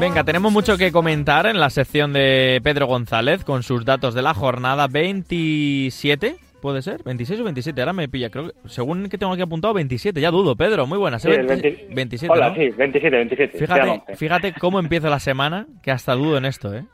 Venga, tenemos mucho que comentar en la sección de Pedro González con sus datos de la jornada 27. ¿Puede ser? ¿26 o 27? Ahora me pilla, creo que, según que tengo aquí apuntado, 27. Ya dudo, Pedro, muy buena. Sí, el 20 27, Hola, ¿no? sí, 27, 27. Fíjate, quedan 11. fíjate cómo empieza la semana, que hasta dudo en esto, ¿eh?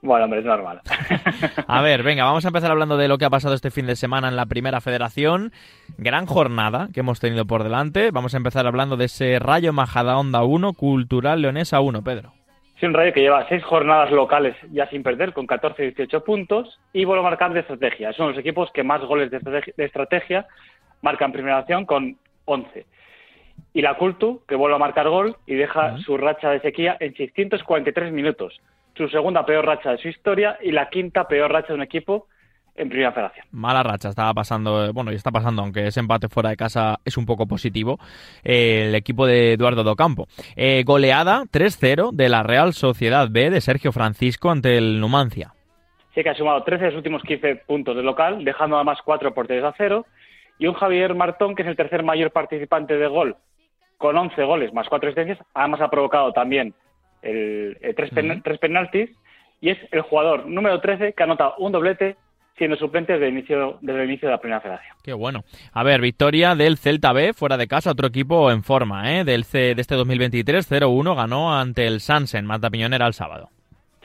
Bueno, hombre, es normal. A ver, venga, vamos a empezar hablando de lo que ha pasado este fin de semana en la primera federación. Gran jornada que hemos tenido por delante. Vamos a empezar hablando de ese Rayo Majadahonda 1, Cultural Leonesa 1, Pedro. Sí, un Rayo que lleva seis jornadas locales ya sin perder, con 14 y 18 puntos, y vuelve a marcar de estrategia. Son los equipos que más goles de estrategia, de estrategia marcan primera acción con 11. Y la Cultu, que vuelve a marcar gol y deja su racha de sequía en 643 minutos. Su segunda peor racha de su historia y la quinta peor racha de un equipo en primera federación. Mala racha estaba pasando, eh, bueno, y está pasando, aunque ese empate fuera de casa es un poco positivo, eh, el equipo de Eduardo Docampo. Eh, goleada 3-0 de la Real Sociedad B de Sergio Francisco ante el Numancia. Sí que ha sumado 13 de los últimos 15 puntos de local, dejando además 4 por 3 a 0. Y un Javier Martón, que es el tercer mayor participante de gol, con 11 goles más 4 asistencias. Además ha provocado también el, tres, pen- tres penaltis. Y es el jugador número 13 que anota un doblete siendo suplente desde el inicio, desde el inicio de la primera federación. Qué bueno. A ver, victoria del Celta B, fuera de casa, otro equipo en forma, ¿eh? Del C de este 2023, 0-1, ganó ante el Sansen, Mata Piñonera el sábado.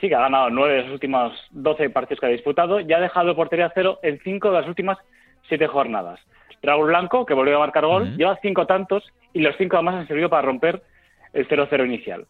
Sí, que ha ganado 9 de los últimos 12 partidos que ha disputado y ha dejado portería cero en 5 de las últimas 7 jornadas. Raúl Blanco, que volvió a marcar gol, lleva 5 tantos y los 5 además han servido para romper el 0-0 inicial.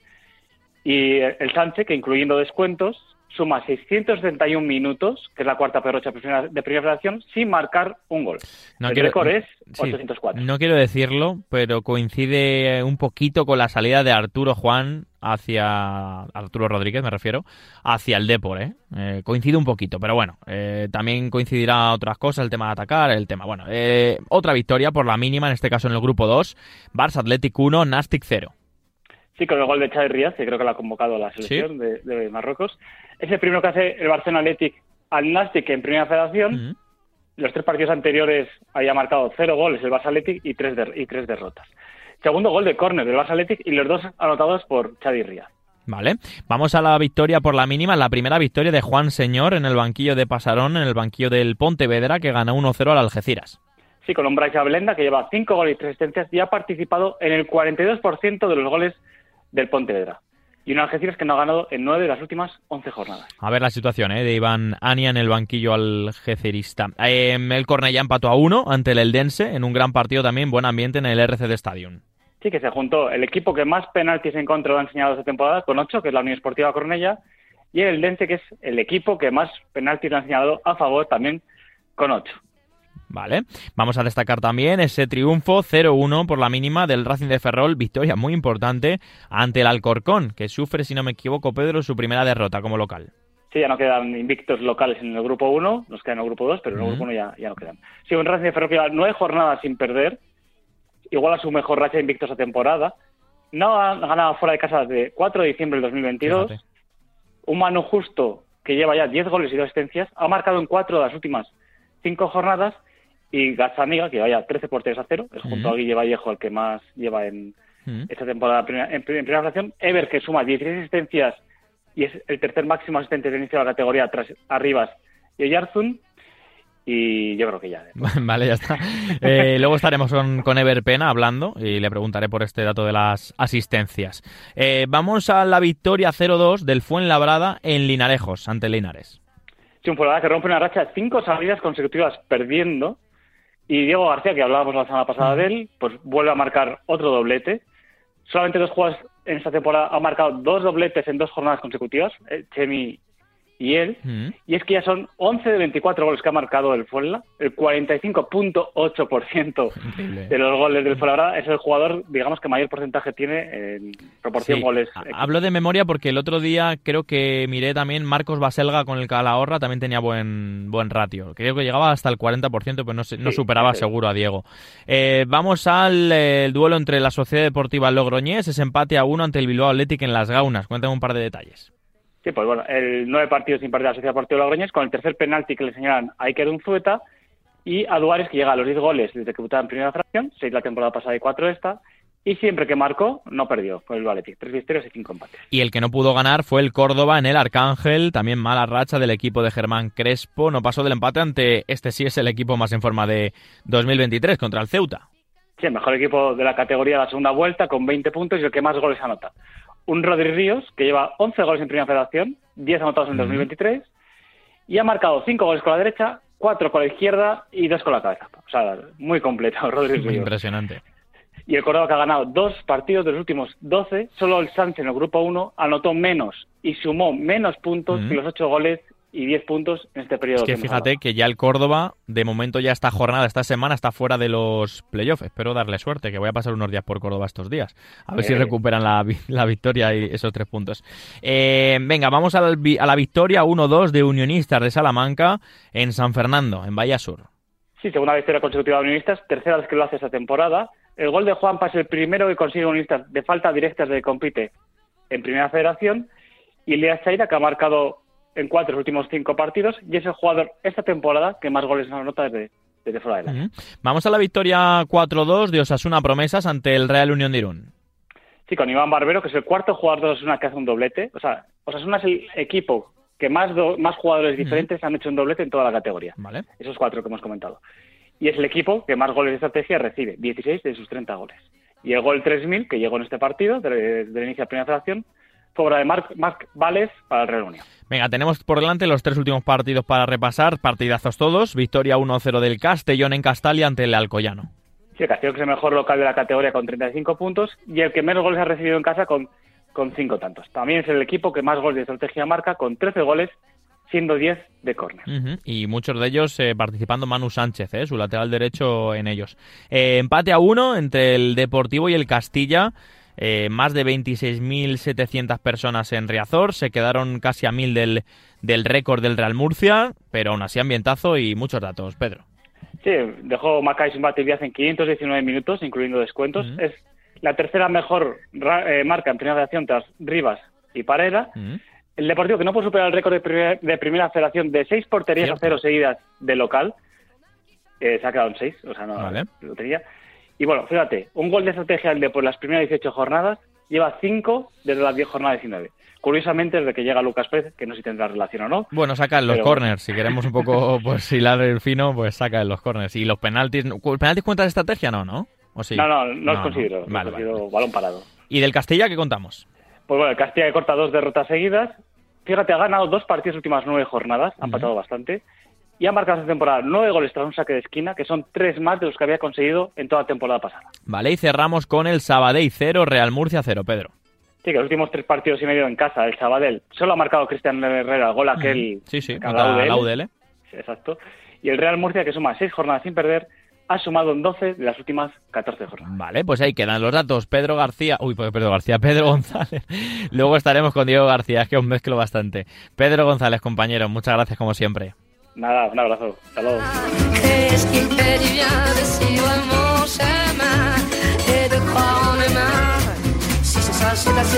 Y el Sánchez, que incluyendo descuentos, suma 671 minutos, que es la cuarta peor de primera de primera federación, sin marcar un gol. No el quiero- récord es Sí, 804. no quiero decirlo, pero coincide un poquito con la salida de Arturo Juan hacia Arturo Rodríguez, me refiero, hacia el Depor, ¿eh? Eh, coincide un poquito, pero bueno, eh, también coincidirá otras cosas, el tema de atacar, el tema, bueno, eh, otra victoria por la mínima, en este caso en el grupo 2, Barça Athletic 1, Nastic 0. Sí, con el gol de Xavi Ríaz, que creo que lo ha convocado a la selección de, de Marruecos. Es el primero que hace el Barcelona Athletic al Nastic en primera federación. Los tres partidos anteriores había marcado cero goles el Barça Athletic y tres, der- y tres derrotas. Segundo gol de córner del Barça Athletic y los dos anotados por Xavi Ríaz. Vale, vamos a la victoria por la mínima, la primera victoria de Juan Señor en el banquillo de Pasarón, en el banquillo del Pontevedra, que ganó 1-0 al Algeciras. Sí, con un Bryce Blenda que lleva cinco goles y tres asistencias y ha participado en el 42% de los goles del Pontevedra. Y un Algeciras que no ha ganado en nueve de las últimas 11 jornadas. A ver la situación ¿eh? de Iván Ania en el banquillo algecerista. Eh, el Cornellá empató a uno ante el Eldense en un gran partido también, buen ambiente en el RC de Stadium. Sí, que se juntó el equipo que más penaltis en contra lo ha enseñado esta temporada, con ocho, que es la Unión Esportiva Cornella, y el Dense, que es el equipo que más penaltis lo ha enseñado a favor, también con ocho. Vale, vamos a destacar también ese triunfo 0-1 por la mínima del Racing de Ferrol, victoria muy importante ante el Alcorcón, que sufre, si no me equivoco, Pedro, su primera derrota como local. Sí, ya no quedan invictos locales en el grupo 1, nos quedan en el grupo 2, pero en el grupo 1 ya, ya no quedan. Sí, un Racing de Ferrol que lleva nueve jornadas sin perder, igual a su mejor racha de invictos a temporada. No ha ganado fuera de casa desde 4 de diciembre del 2022. Fíjate. Un Manu Justo que lleva ya 10 goles y 2 asistencias, ha marcado en 4 de las últimas 5 jornadas. Y Gazzaniga, que lleva ya 13 por 3 a 0, es junto Ujú. a Guille Vallejo el que más lleva en Mm. esta temporada en primera, en primera fracción. Ever, que suma 16 asistencias y es el tercer máximo asistente del inicio de la categoría tras Arribas y Oyarzun. Y yo creo que ya. ¿eh? Vale, ya está. Eh, luego estaremos con, con Ever Pena hablando y le preguntaré por este dato de las asistencias. Eh, vamos a la victoria 0-2 del Fuenlabrada en Linarejos, ante Linares. Sí, un Fuenlabrada que rompe una racha de cinco salidas consecutivas perdiendo. Y Diego García, que hablábamos la semana pasada de él, pues vuelve a marcar otro doblete. Solamente dos jugadores en esta temporada han marcado dos dobletes en dos jornadas consecutivas, eh, Chemi y él. Mm. Y es que ya son 11 de 24 goles que ha marcado el Fuenla, el 45.8% Increíble. de los goles del Fuenlabrada es el jugador, digamos, que mayor porcentaje tiene en proporción Sí, goles. ha- Hablo de memoria porque el otro día creo que miré también Marcos Baselga con el Calahorra también tenía buen buen ratio. Creo que llegaba hasta el 40%, pero no, se- no Sí, superaba sí. seguro a Diego. Eh, vamos al eh, el duelo entre la Sociedad Deportiva Logroñés, ese empate a uno ante el Bilbao Athletic en Las Gaunas. Cuéntame un par de detalles. Sí, pues bueno, el nueve partidos sin perder a la Sociedad Deportiva Logroñés, con el tercer penalti que le señalan a Iker Unzueta y a Duárez, que llega a los 10 goles desde que debutaba en primera fracción, seis la temporada pasada y cuatro esta, y siempre que marcó, no perdió. Fue el Athletic, tres victorias y cinco empates. Y el que no pudo ganar fue el Córdoba en el Arcángel, también mala racha del equipo de Germán Crespo, no pasó del empate ante este sí es el equipo más en forma de 2023 contra el Ceuta. Sí, el mejor equipo de la categoría de la segunda vuelta con 20 puntos y el que más goles anota. Un Rodri Ríos que lleva 11 goles en primera federación, 10 anotados en 2023 y ha marcado 5 goles con la derecha, 4 con la izquierda y 2 con la cabeza. O sea, muy completo, Rodri Ríos. Impresionante y el Córdoba que ha ganado dos partidos de los últimos 12, solo el Sánchez en el grupo 1 anotó menos y sumó menos puntos que los ocho goles y 10 puntos en este periodo. Es que, fíjate que ya el Córdoba, de momento ya esta jornada, esta semana, está fuera de los playoffs. Espero darle suerte, que voy a pasar unos días por Córdoba estos días. A ver si recuperan la, la, victoria y esos tres puntos. Eh, venga, vamos a la, a la victoria 1-2 de Unionistas de Salamanca en San Fernando, en Bahía Sur. Sí, segunda victoria consecutiva de Unionistas, tercera vez que lo hace esta temporada. El gol de Juanpa es el primero que consigue un lista de falta directas de compite en Primera Federación y Elías Chaira, que ha marcado en cuatro últimos cinco partidos y es el jugador esta temporada que más goles anota desde, desde fuera de la. Vamos a la victoria 4-2 de Osasuna Promesas ante el Real Unión de Irún. Sí, con Iván Barbero, que es el cuarto jugador de Osasuna que hace un doblete. O sea, Osasuna es el equipo que más, más jugadores diferentes han hecho un doblete en toda la categoría. Vale. Esos cuatro que hemos comentado y es el equipo que más goles de estrategia recibe, 16 de sus 30 goles. Y el gol 3000, que llegó en este partido, desde el inicio de la primera federación, obra de Marc, Marc Vales para el Real Unión. Venga, tenemos por delante los tres últimos partidos para repasar, partidazos todos, victoria 1-0 del Castellón en Castalia ante el Alcoyano. Sí, el Castellón que es el mejor local de la categoría con 35 puntos y el que menos goles ha recibido en casa con, con 5 tantos. También es el equipo que más goles de estrategia marca con 13 goles siendo 10 de córner. Y muchos de ellos eh, participando Manu Sánchez, eh, su lateral derecho en ellos. Eh, empate a uno entre el Deportivo y el Castilla. Más de 26.700 personas en Riazor, se quedaron casi a 1.000 del, del récord del Real Murcia, pero aún así ambientazo y muchos datos. Pedro. Sí, dejó Maccabi un en 519 minutos, incluyendo descuentos. Es la tercera mejor marca en primera acción tras Rivas y Parera el Deportivo que no puede superar el récord de, primera federación de seis porterías a cero seguidas de local, se ha quedado en seis, o sea, no lo tenía. Y bueno, fíjate, un gol de estrategia del por las primeras 18 jornadas lleva cinco desde las 10 jornadas 19. Curiosamente, desde que llega Lucas Pérez, que no sé si tendrá relación o no. Bueno, saca en los corners. Si queremos un poco pues hilar el fino, pues saca en los corners. Y los penaltis. ¿Penaltis cuenta de estrategia? No, ¿no? ¿O sí? No, no, no, los considero. Vale, balón parado. ¿Y del Castilla qué contamos? Pues bueno, el Castilla que corta dos derrotas seguidas. Fíjate, ha ganado dos partidos últimas nueve jornadas, han pasado bastante. Y ha marcado esta temporada nueve goles tras un saque de esquina, que son tres más de los que había conseguido en toda la temporada pasada. Vale, y cerramos con el Sabadell 0, Real Murcia 0, Pedro. Sí, que los últimos tres partidos y medio en casa, el Sabadell, solo ha marcado Cristian Herrera el gol aquel. Sí, sí, la UDL. Sí, exacto. Y el Real Murcia, que suma seis jornadas sin perder, ha sumado en 12 de las últimas 14 jornadas. Vale, pues ahí quedan los datos. Pedro García, uy, pues Pedro García, Pedro González. Luego estaremos con Diego García, es que os mezclo bastante. Pedro González, compañero, muchas gracias como siempre. Nada, un abrazo. Hasta luego.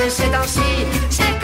C'est ainsi, c'est